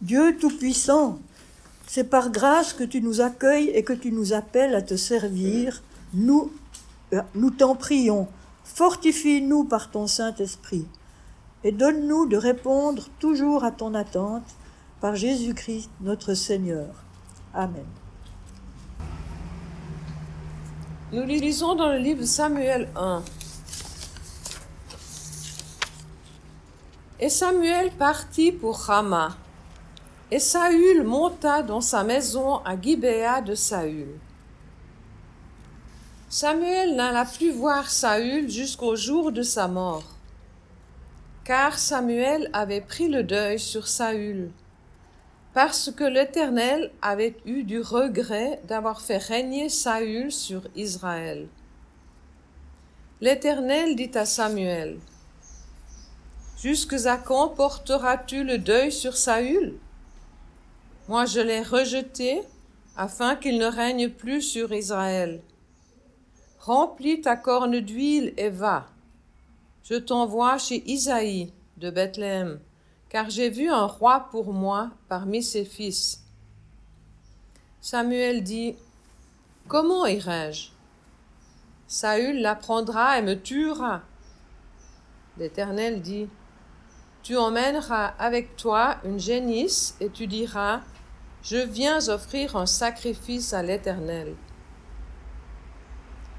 Dieu Tout-Puissant, c'est par grâce que tu nous accueilles et que tu nous appelles à te servir. Nous, euh, nous t'en prions. Fortifie-nous par ton Saint-Esprit et donne-nous de répondre toujours à ton attente par Jésus-Christ notre Seigneur. Amen. Nous lisons dans le livre Samuel 1. Et Samuel partit pour Rama. Et Saül monta dans sa maison à Gibéa de Saül. Samuel n'alla plus voir Saül jusqu'au jour de sa mort, car Samuel avait pris le deuil sur Saül, parce que l'Éternel avait eu du regret d'avoir fait régner Saül sur Israël. L'Éternel dit à Samuel, Jusqu'à quand porteras-tu le deuil sur Saül? Moi je l'ai rejeté afin qu'il ne règne plus sur Israël. Remplis ta corne d'huile et va. Je t'envoie chez Isaïe de Bethléem, car j'ai vu un roi pour moi parmi ses fils. Samuel dit, Comment irai-je? Saül l'apprendra et me tuera. L'Éternel dit, tu emmèneras avec toi une génisse et tu diras, Je viens offrir un sacrifice à l'Éternel.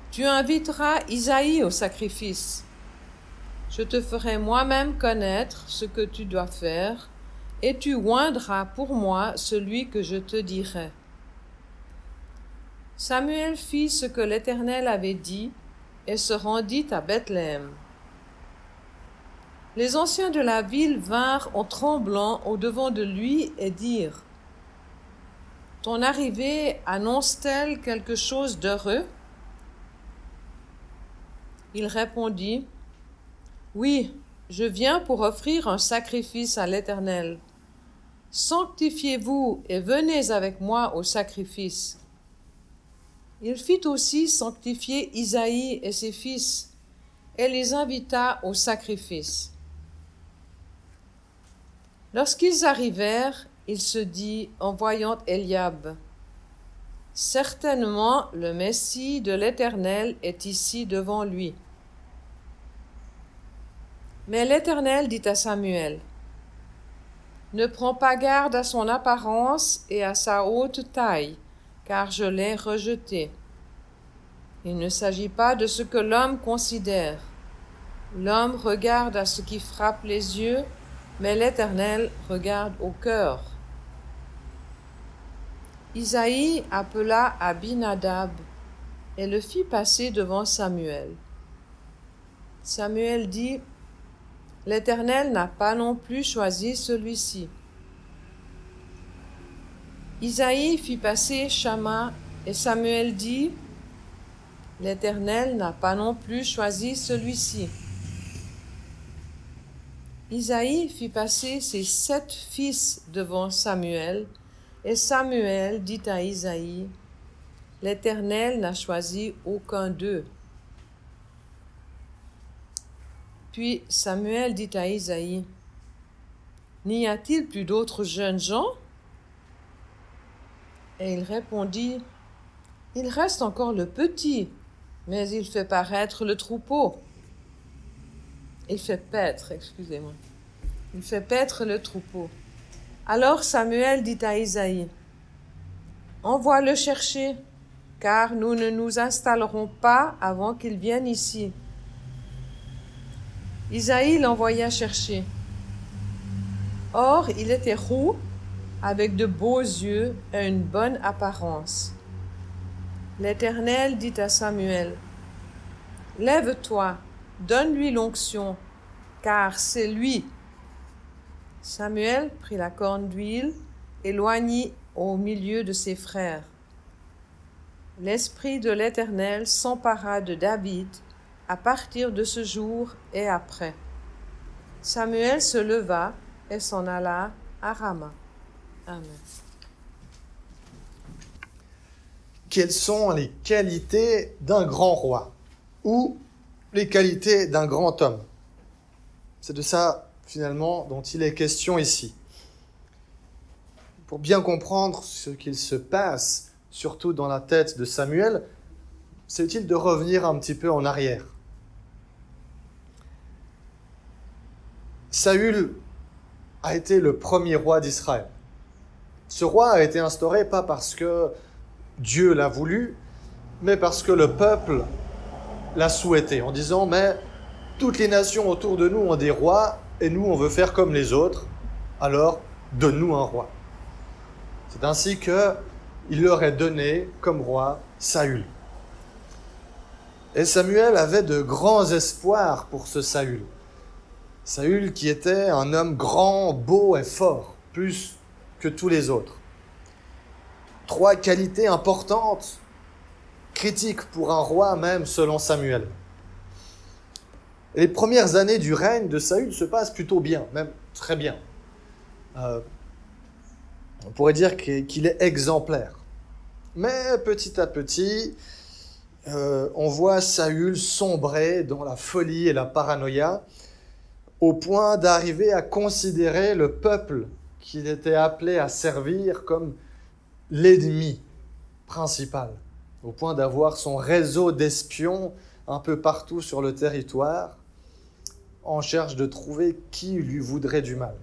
Tu inviteras Isaïe au sacrifice. Je te ferai moi-même connaître ce que tu dois faire, et tu oindras pour moi celui que je te dirai. Samuel fit ce que l'Éternel avait dit, et se rendit à Bethléem. Les anciens de la ville vinrent en tremblant au-devant de lui et dirent Ton arrivée annonce-t-elle quelque chose d'heureux? Il répondit Oui, je viens pour offrir un sacrifice à l'Éternel. Sanctifiez-vous et venez avec moi au sacrifice. Il fit aussi sanctifier Isaïe et ses fils et les invita au sacrifice. Lorsqu'ils arrivèrent, il se dit en voyant Eliab, Certainement le Messie de l'Éternel est ici devant lui. Mais l'Éternel dit à Samuel, Ne prends pas garde à son apparence et à sa haute taille, car je l'ai rejeté. Il ne s'agit pas de ce que l'homme considère. L'homme regarde à ce qui frappe les yeux, mais l'Éternel regarde au cœur. Isaïe appela Abinadab et le fit passer devant Samuel. Samuel dit, L'Éternel n'a pas non plus choisi celui-ci. Isaïe fit passer Shama et Samuel dit, L'Éternel n'a pas non plus choisi celui-ci. Isaïe fit passer ses sept fils devant Samuel, et Samuel dit à Isaïe, L'Éternel n'a choisi aucun d'eux. Puis Samuel dit à Isaïe, N'y a-t-il plus d'autres jeunes gens? Et il répondit, Il reste encore le petit, mais il fait paraître le troupeau. Il fait paître, excusez-moi. Il fait paître le troupeau. Alors Samuel dit à Isaïe, Envoie-le chercher, car nous ne nous installerons pas avant qu'il vienne ici. Isaïe l'envoya chercher. Or, il était roux, avec de beaux yeux et une bonne apparence. L'Éternel dit à Samuel, Lève-toi, Donne-lui l'onction, car c'est lui. Samuel prit la corne d'huile, éloignit au milieu de ses frères. L'Esprit de l'Éternel s'empara de David à partir de ce jour et après. Samuel se leva et s'en alla à Rama. Amen. Quelles sont les qualités d'un grand roi ou les qualités d'un grand homme. C'est de ça, finalement, dont il est question ici. pour bien comprendre ce qu'il se passe, surtout dans la tête de Samuel, c'est utile de revenir un petit peu en arrière? Saül a été le premier roi d'Israël. Ce roi a été instauré pas parce que Dieu l'a voulu, mais parce que le peuple l'a souhaité, en disant, mais toutes les nations autour de nous ont des rois, et nous, on veut faire comme les autres, alors donne-nous un roi. C'est ainsi que il leur est donné comme roi Saül. Et Samuel avait de grands espoirs pour ce Saül. Saül qui était un homme grand, beau et fort, plus que tous les autres. Trois qualités importantes, critiques pour un roi même selon Samuel. les premières années du règne de Saül se passent plutôt bien, même très bien. Euh, on pourrait dire qu'il est exemplaire. Mais petit à petit, euh, on voit Saül sombrer dans la folie et la paranoïa au point d'arriver à considérer le peuple qu'il était appelé à servir comme l'ennemi principal, au point d'avoir son réseau d'espions un peu partout sur le territoire, en cherche de trouver qui lui voudrait du mal.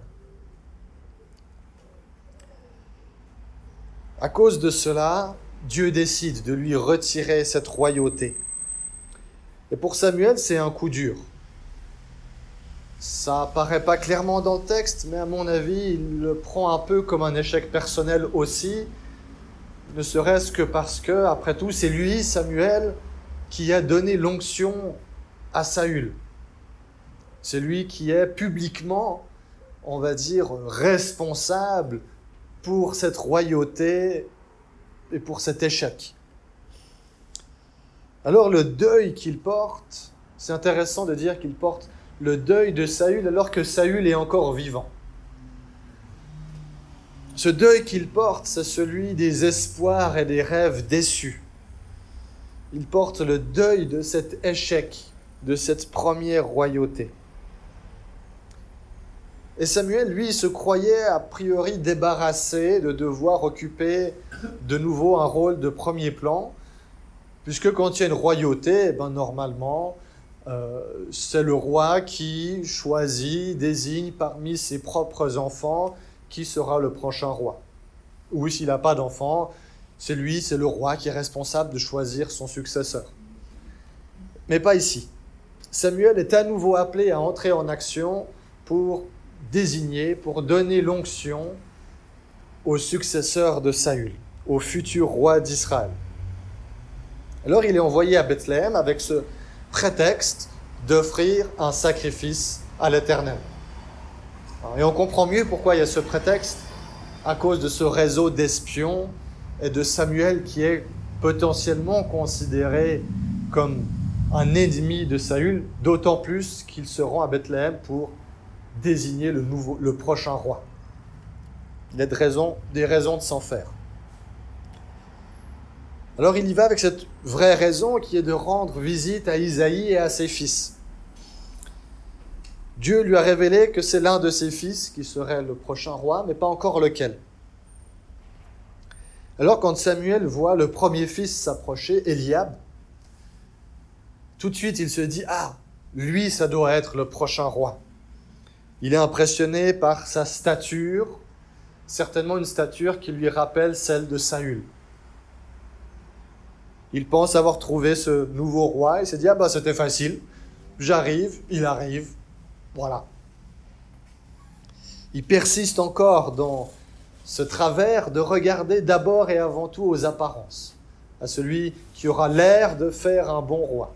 À cause de cela, Dieu décide de lui retirer cette royauté. Et pour Samuel, c'est un coup dur. Ça apparaît pas clairement dans le texte, mais à mon avis, il le prend un peu comme un échec personnel aussi, ne serait-ce que parce que, après tout, c'est lui, Samuel, qui a donné l'onction à Saül. C'est lui qui est publiquement, on va dire, responsable pour cette royauté et pour cet échec. Alors le deuil qu'il porte, c'est intéressant de dire qu'il porte le deuil de Saül alors que Saül est encore vivant. Ce deuil qu'il porte, c'est celui des espoirs et des rêves déçus. Il porte le deuil de cet échec, de cette première royauté. Et Samuel, lui, se croyait a priori débarrassé de devoir occuper de nouveau un rôle de premier plan, puisque quand il y a une royauté, eh ben, normalement, euh, c'est le roi qui choisit, désigne parmi ses propres enfants qui sera le prochain roi. Ou s'il n'a pas d'enfant, c'est lui, c'est le roi qui est responsable de choisir son successeur. Mais pas ici. Samuel est à nouveau appelé à entrer en action pour désigner, pour donner l'onction au successeur de Saül, au futur roi d'Israël. Alors il est envoyé à Bethléem avec ce prétexte d'offrir un sacrifice à l'Éternel. Et on comprend mieux pourquoi il y a ce prétexte, à cause de ce réseau d'espions et de Samuel qui est potentiellement considéré comme un ennemi de Saül, d'autant plus qu'il se rend à Bethléem pour désigner le, prochain roi. Il a des raisons, des raisons de s'en faire. Alors il y va avec cette vraie raison qui est de rendre visite à Isaïe et à ses fils. Dieu lui a révélé que c'est l'un de ses fils qui serait le prochain roi, mais pas encore lequel. Alors quand Samuel voit le premier fils s'approcher, Eliab, tout de suite il se dit, ah, lui, ça doit être le prochain roi. Il est impressionné par sa stature, certainement une stature qui lui rappelle celle de Saül. Il pense avoir trouvé ce nouveau roi. Il s'est dit, ah bah c'était facile. J'arrive, il arrive. Voilà. Il persiste encore dans ce travers de regarder d'abord et avant tout aux apparences, à celui qui aura l'air de faire un bon roi.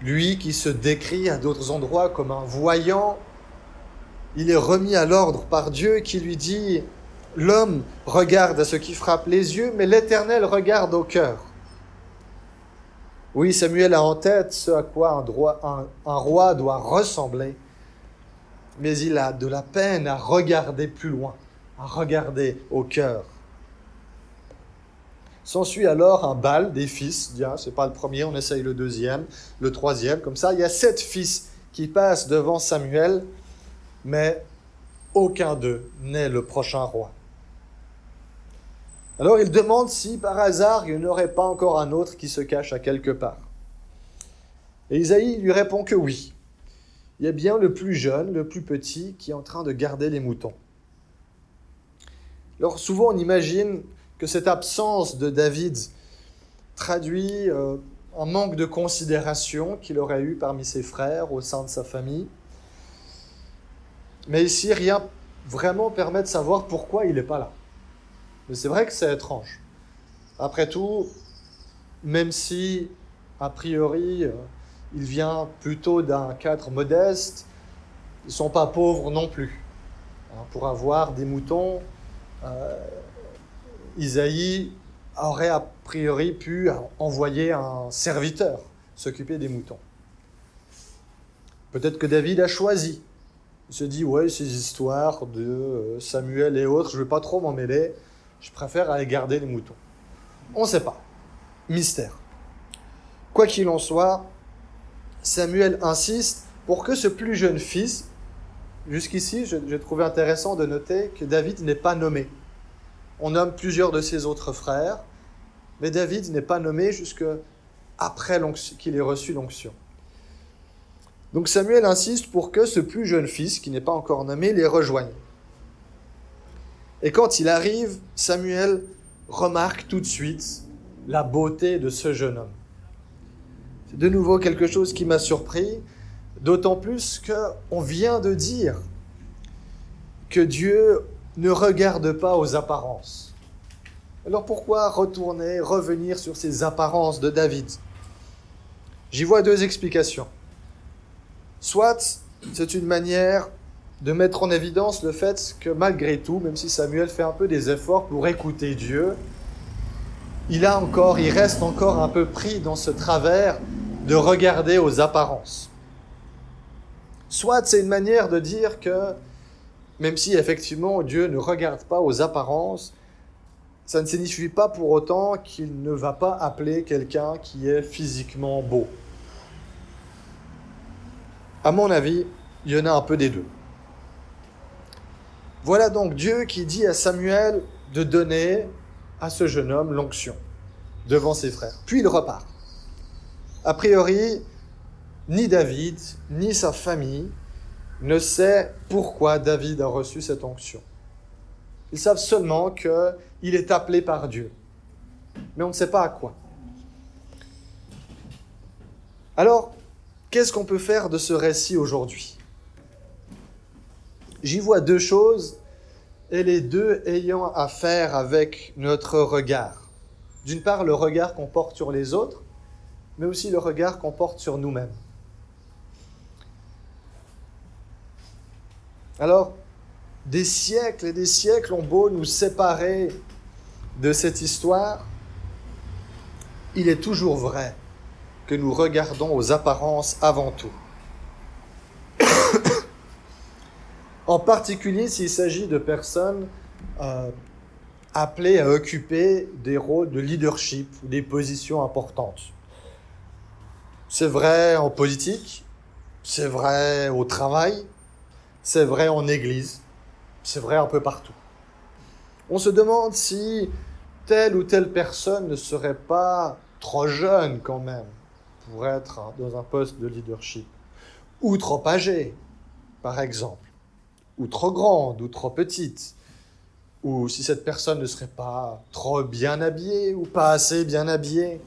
Lui qui se décrit à d'autres endroits comme un voyant, il est remis à l'ordre par Dieu qui lui dit L'homme regarde à ce qui frappe les yeux, mais l'Éternel regarde au cœur. Oui, Samuel a en tête ce à quoi un, roi doit ressembler, mais il a de la peine à regarder plus loin, à regarder au cœur. S'ensuit alors un bal des fils. Ce c'est pas le premier, on essaye le deuxième, le troisième. Comme ça, il y a sept fils qui passent devant Samuel, mais aucun d'eux n'est le prochain roi. Alors il demande si par hasard il n'y aurait pas encore un autre qui se cache à quelque part. Et Isaïe lui répond que oui. Il y a bien le plus jeune, le plus petit, qui est en train de garder les moutons. Alors souvent on imagine que cette absence de David traduit euh, un manque de considération qu'il aurait eu parmi ses frères au sein de sa famille. Mais ici, rien vraiment permet de savoir pourquoi il n'est pas là. Mais c'est vrai que c'est étrange. Après tout, même si, a priori, euh, il vient plutôt d'un cadre modeste, ils ne sont pas pauvres non plus. Hein, pour avoir des moutons, euh, Isaïe aurait a priori pu envoyer un serviteur s'occuper des moutons. Peut-être que David a choisi. Il se dit, ouais, ces histoires de euh, Samuel et autres, je ne vais pas trop m'en mêler, je préfère aller garder les moutons. On ne sait pas. Mystère. Quoi qu'il en soit, Samuel insiste pour que ce plus jeune fils, jusqu'ici, j'ai trouvé intéressant de noter que David n'est pas nommé. On nomme plusieurs de ses autres frères, mais David n'est pas nommé jusque après qu'il ait reçu l'onction. Donc Samuel insiste pour que ce plus jeune fils, qui n'est pas encore nommé, les rejoigne. Et quand il arrive, Samuel remarque tout de suite la beauté de ce jeune homme. C'est de nouveau quelque chose qui m'a surpris, d'autant plus qu'on vient de dire que Dieu ne regarde pas aux apparences. Alors pourquoi retourner, revenir sur ces apparences de David? J'y vois deux explications. Soit c'est une manière de mettre en évidence le fait que malgré tout, même si Samuel fait un peu des efforts pour écouter Dieu, il a encore, il reste encore un peu pris dans ce travers de regarder aux apparences. Soit c'est une manière de dire que même si effectivement Dieu ne regarde pas aux apparences, ça ne signifie pas pour autant qu'il ne va pas appeler quelqu'un qui est physiquement beau. À mon avis, il y en a un peu des deux. Voilà donc Dieu qui dit à Samuel de donner à ce jeune homme l'onction devant ses frères. Puis il repart. A priori, ni David, ni sa famille ne sait pourquoi David a reçu cette onction. Ils savent seulement qu'il est appelé par Dieu. Mais on ne sait pas à quoi. Alors, qu'est-ce qu'on peut faire de ce récit aujourd'hui? J'y vois deux choses, et les deux ayant à faire avec notre regard. D'une part, le regard qu'on porte sur les autres, mais aussi le regard qu'on porte sur nous-mêmes. Alors, des siècles et des siècles ont beau nous séparer de cette histoire, il est toujours vrai que nous regardons aux apparences avant tout. En particulier s'il s'agit de personnes euh, appelées à occuper des rôles de leadership ou des positions importantes. C'est vrai en politique, c'est vrai au travail, c'est vrai en Église, c'est vrai un peu partout. On se demande si telle ou telle personne ne serait pas trop jeune quand même pour être dans un poste de leadership, ou trop âgée, par exemple, ou trop grande, ou trop petite, ou si cette personne ne serait pas trop bien habillée ou pas assez bien habillée.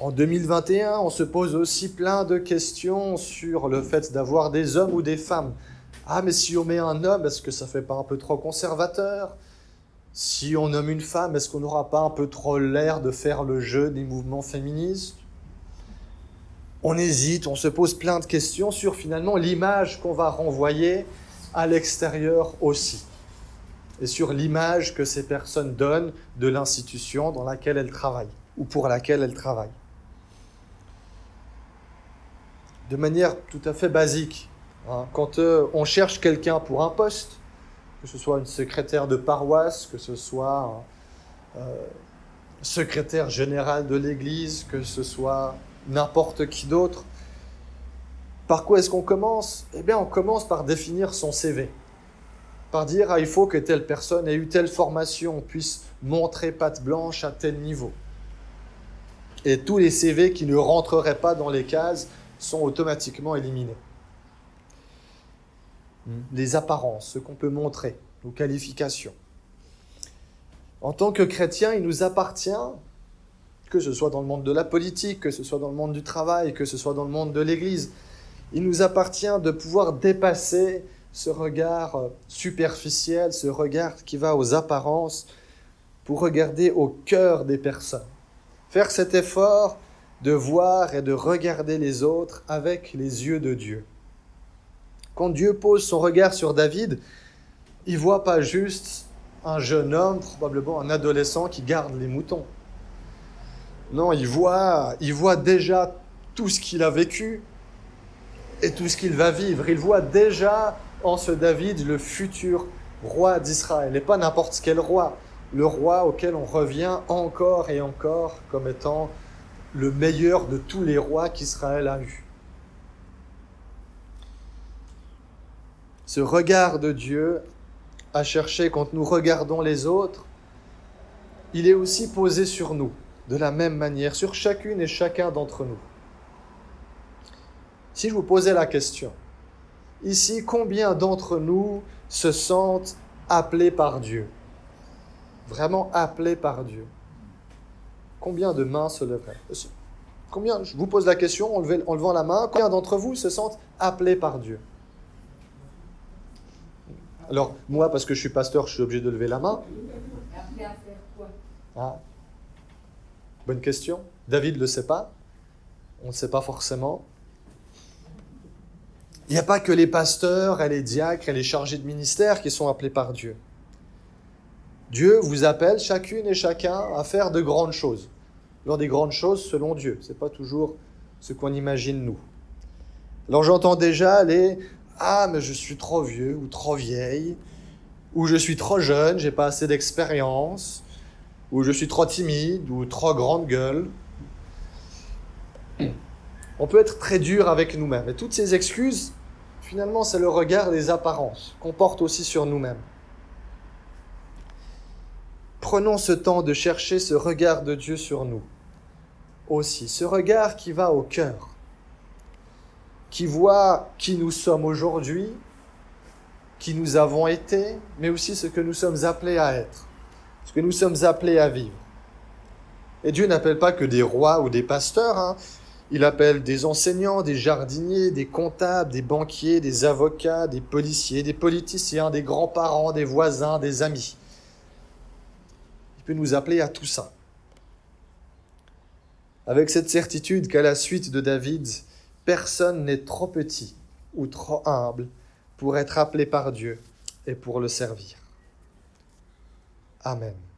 En 2021, on se pose aussi plein de questions sur le fait d'avoir des hommes ou des femmes. Ah, mais si on met un homme, est-ce que ça fait pas un peu trop conservateur? Si on nomme une femme, est-ce qu'on n'aura pas un peu trop l'air de faire le jeu des mouvements féministes? On hésite, on se pose plein de questions sur finalement l'image qu'on va renvoyer à l'extérieur aussi. Et sur l'image que ces personnes donnent de l'institution dans laquelle elles travaillent ou pour laquelle elles travaillent de manière tout à fait basique. Hein. Quand euh, on cherche quelqu'un pour un poste, que ce soit une secrétaire de paroisse, que ce soit euh, secrétaire général de l'Église, que ce soit n'importe qui d'autre, Par quoi est-ce qu'on commence? Eh bien, on commence par définir son CV. Par dire, ah, il faut que telle personne ait eu telle formation, puisse montrer patte blanche à tel niveau. Et tous les CV qui ne rentreraient pas dans les cases sont automatiquement éliminés. Les apparences, ce qu'on peut montrer, nos qualifications. En tant que chrétien, il nous appartient, que ce soit dans le monde de la politique, que ce soit dans le monde du travail, que ce soit dans le monde de l'Église, il nous appartient de pouvoir dépasser ce regard superficiel, ce regard qui va aux apparences, pour regarder au cœur des personnes. Faire cet effort de voir et de regarder les autres avec les yeux de Dieu. Quand Dieu pose son regard sur David, il voit pas juste un jeune homme, probablement un adolescent qui garde les moutons. Non, il voit, déjà tout ce qu'il a vécu et tout ce qu'il va vivre. Il voit déjà en ce David le futur roi d'Israël, et pas n'importe quel roi, le roi auquel on revient encore et encore comme étant le meilleur de tous les rois qu'Israël a eu. Ce regard de Dieu à chercher quand nous regardons les autres, il est aussi posé sur nous, de la même manière, sur chacune et chacun d'entre nous. Si je vous posais la question, ici, combien d'entre nous se sentent appelés par Dieu? Vraiment appelés par Dieu? Combien de mains se lèveraient Combien, je vous pose la question en levant la main, combien d'entre vous se sentent appelés par Dieu? Alors, moi, parce que je suis pasteur, je suis obligé de lever la main. Appelé à faire quoi? Ah. Bonne question. David ne le sait pas. On ne sait pas forcément. Il n'y a pas que les pasteurs et les diacres et les chargés de ministère qui sont appelés par Dieu. Dieu vous appelle chacune et chacun à faire de grandes choses. Alors des grandes choses selon Dieu. Ce n'est pas toujours ce qu'on imagine nous. Alors j'entends déjà les ah, mais je suis trop vieux ou trop vieille, ou je suis trop jeune, j'ai pas assez d'expérience, ou je suis trop timide ou trop grande gueule. On peut être très dur avec nous-mêmes. Et toutes ces excuses, finalement, c'est le regard des apparences qu'on porte aussi sur nous-mêmes. Prenons ce temps de chercher ce regard de Dieu sur nous aussi, ce regard qui va au cœur qui voit qui nous sommes aujourd'hui, qui nous avons été, mais aussi ce que nous sommes appelés à être, que nous sommes appelés à vivre. Et Dieu n'appelle pas que des rois ou des pasteurs, hein. il appelle des enseignants, des jardiniers, des comptables, des banquiers, des avocats, des policiers, des politiciens, des grands-parents, des voisins, des amis. Il peut nous appeler à tout ça. Avec cette certitude qu'à la suite de David, Personne n'est trop petit ou trop humble pour être appelé par Dieu et pour le servir. Amen.